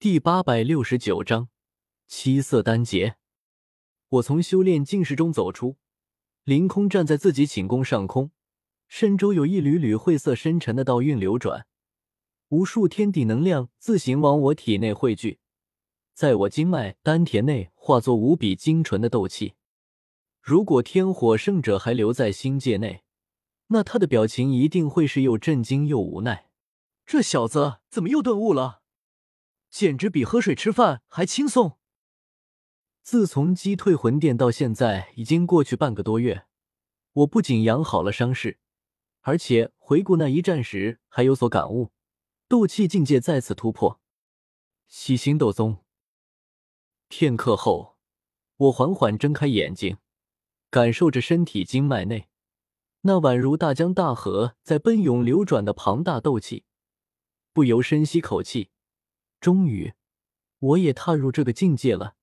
第八百六十九章七色丹劫。我从修炼境室中走出，凌空站在自己寝宫上空，身周有一缕缕晦涩深沉的道韵流转，无数天地能量自行往我体内汇聚，在我经脉丹田内化作无比精纯的斗气。如果天火圣者还留在星界内，那他的表情一定会是又震惊又无奈。这小子怎么又顿悟了？简直比喝水吃饭还轻松。自从击退魂殿到现在，已经过去半个多月。我不仅养好了伤势，而且回顾那一战时还有所感悟，斗气境界再次突破。七星斗宗。片刻后，我缓缓睁开眼睛，感受着身体经脉内那宛如大江大河在奔涌流转的庞大斗气，不由深吸口气。终于，我也踏入这个境界了。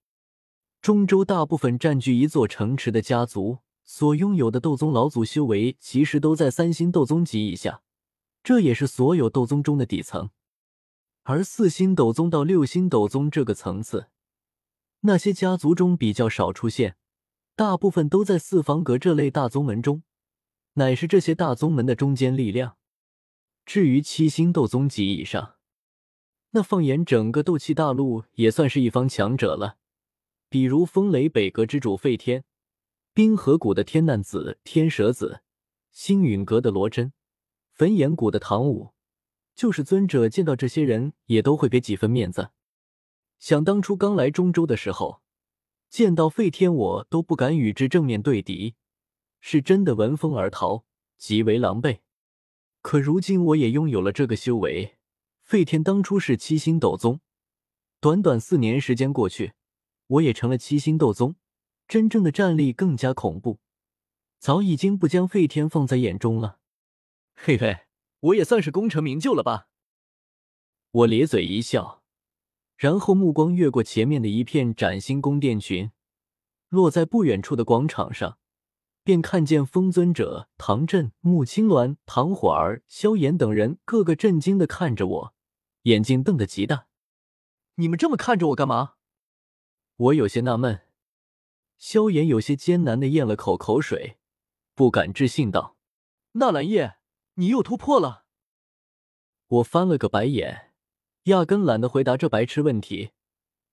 中州大部分占据一座城池的家族所拥有的斗宗老祖修为，其实都在三星斗宗级以下，这也是所有斗宗中的底层。而四星斗宗到六星斗宗这个层次，那些家族中比较少出现，大部分都在四方阁这类大宗门中，乃是这些大宗门的中坚力量。至于七星斗宗级以上，那放眼整个斗气大陆，也算是一方强者了。比如风雷北阁之主费天，冰河谷的天难子天蛇子，星陨阁的罗真，焚炎谷的唐舞，就是尊者见到这些人，也都会给几分面子。想当初刚来中州的时候，见到费天，我都不敢与之正面对敌，是真的闻风而逃，极为狼狈。可如今，我也拥有了这个修为。费天当初是七星斗宗，短短四年时间过去，我也成了七星斗宗，真正的战力更加恐怖，早已经不将费天放在眼中了。嘿嘿，我也算是功成名就了吧？我咧嘴一笑，然后目光越过前面的一片崭新宫殿群，落在不远处的广场上，便看见风尊者、唐震、穆青鸾、唐火儿、萧炎等人个个震惊的看着我。眼睛瞪得极大，你们这么看着我干嘛？我有些纳闷。萧炎有些艰难的咽了口口水，不敢置信道：“纳兰叶，你又突破了。”我翻了个白眼，压根懒得回答这白痴问题。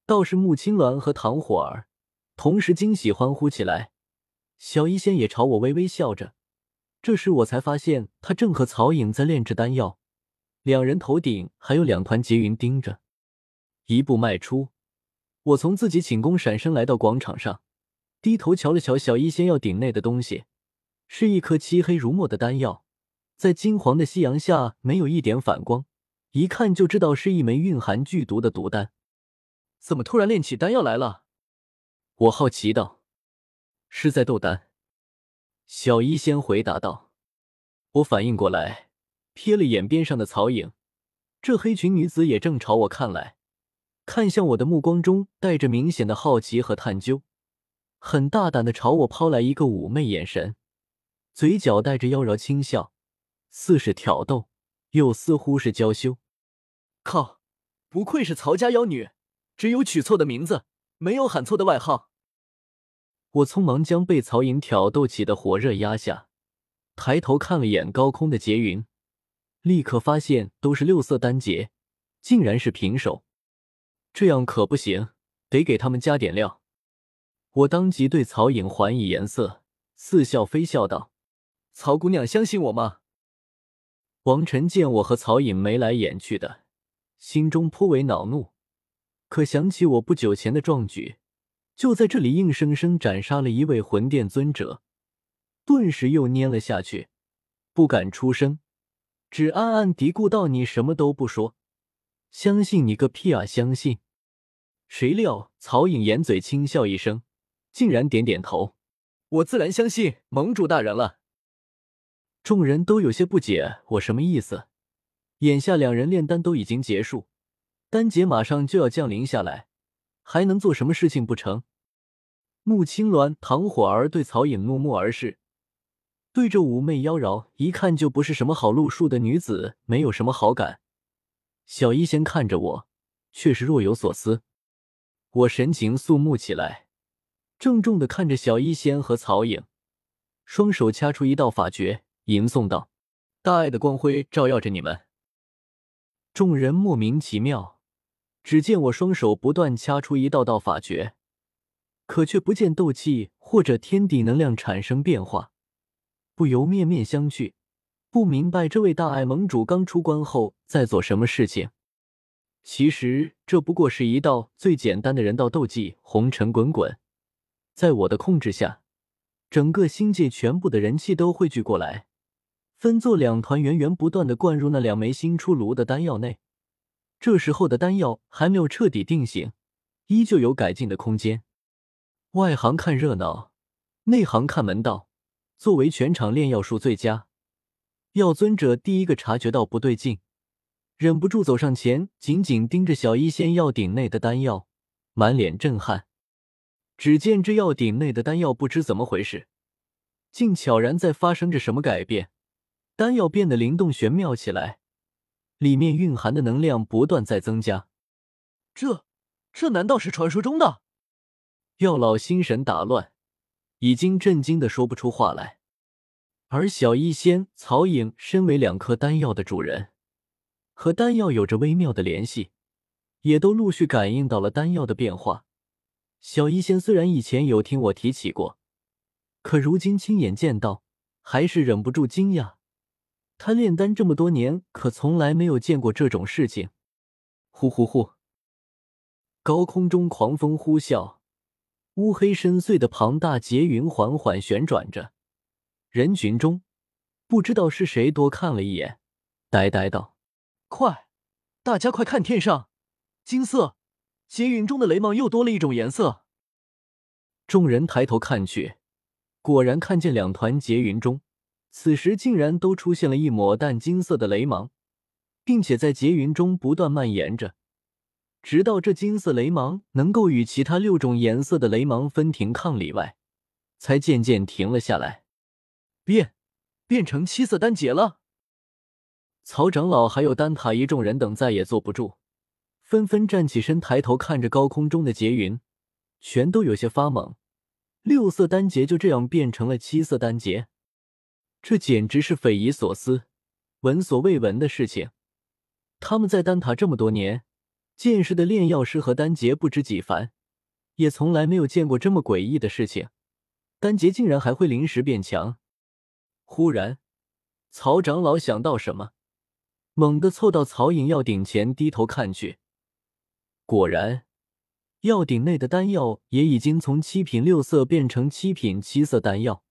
倒是穆青鸾和唐火儿同时惊喜欢呼起来，小医仙也朝我微微笑着。这时我才发现，他正和曹颖在炼制丹药。两人头顶还有两团劫云盯着，一步迈出，我从自己寝宫闪身来到广场上，低头瞧了瞧小医仙药鼎内的东西，是一颗漆黑如墨的丹药，在金黄的夕阳下没有一点反光，一看就知道是一枚蕴含剧毒的毒丹。怎么突然炼起丹药来了？我好奇道。是在斗丹。小医仙回答道。我反应过来。瞥了眼边上的曹颖，这黑裙女子也正朝我看来，看向我的目光中带着明显的好奇和探究，很大胆的朝我抛来一个妩媚眼神，嘴角带着妖娆轻笑，似是挑逗，又似乎是娇羞。靠，不愧是曹家妖女，只有取错的名字，没有喊错的外号。我匆忙将被曹颖挑逗起的火热压下，抬头看了眼高空的劫云。立刻发现都是六色丹劫，竟然是平手，这样可不行，得给他们加点料。我当即对曹颖还以颜色，似笑非笑道：“曹姑娘相信我吗？”王晨见我和曹颖眉来眼去的，心中颇为恼怒，可想起我不久前的壮举，就在这里硬生生斩杀了一位魂殿尊者，顿时又蔫了下去，不敢出声。只暗暗嘀咕道：“你什么都不说，相信你个屁啊！相信！”谁料曹颖掩嘴轻笑一声，竟然点点头：“我自然相信盟主大人了。”众人都有些不解，我什么意思？眼下两人炼丹都已经结束，丹劫马上就要降临下来，还能做什么事情不成？穆青鸾、唐火儿对曹颖怒目而视。对这妩媚妖娆、一看就不是什么好路数的女子，没有什么好感。小医仙看着我，却是若有所思。我神情肃穆起来，郑重的看着小医仙和曹颖，双手掐出一道法诀，吟诵道：“大爱的光辉照耀着你们。”众人莫名其妙，只见我双手不断掐出一道道法诀，可却不见斗气或者天地能量产生变化，不由面面相觑，不明白这位大爱盟主刚出关后在做什么事情。其实这不过是一道最简单的人道斗技，红尘滚滚，在我的控制下，整个星界全部的人气都汇聚过来，分作两团，源源不断的灌入那两枚新出炉的丹药内。这时候的丹药还没有彻底定型，依旧有改进的空间。外行看热闹，内行看门道。作为全场炼药术最佳，药尊者第一个察觉到不对劲。忍不住走上前，紧紧盯着小医仙药鼎内的丹药，满脸震撼。只见这药鼎内的丹药不知怎么回事，竟悄然在发生着什么改变。丹药变得灵动玄妙起来，里面蕴含的能量不断在增加。这，这难道是传说中的？药老心神打乱，已经震惊的说不出话来。而小医仙、曹颖身为两颗丹药的主人。和丹药有着微妙的联系，也都陆续感应到了丹药的变化。小医仙虽然以前有听我提起过，可如今亲眼见到，还是忍不住惊讶。他炼丹这么多年，可从来没有见过这种事情。呼呼呼！高空中狂风呼啸，乌黑深邃的庞大劫云缓缓旋转着。人群中，不知道是谁多看了一眼，呆呆道。快，大家快看天上，金色劫云中的雷芒又多了一种颜色。众人抬头看去，果然看见两团劫云中，此时竟然都出现了一抹淡金色的雷芒，并且在劫云中不断蔓延着，直到这金色雷芒能够与其他六种颜色的雷芒分庭抗礼外，才渐渐停了下来。变，变成七色丹劫了。曹长老还有丹塔一众人等再也坐不住，纷纷站起身，抬头看着高空中的劫云，全都有些发懵。六色丹劫就这样变成了七色丹劫，这简直是匪夷所思、闻所未闻的事情。他们在丹塔这么多年，见识的炼药师和丹杰不知几番，也从来没有见过这么诡异的事情。丹杰竟然还会临时变强。忽然，曹长老想到什么。猛地凑到曹颖药鼎前，低头看去，果然，药鼎内的丹药也已经从七品六色变成七品七色丹药。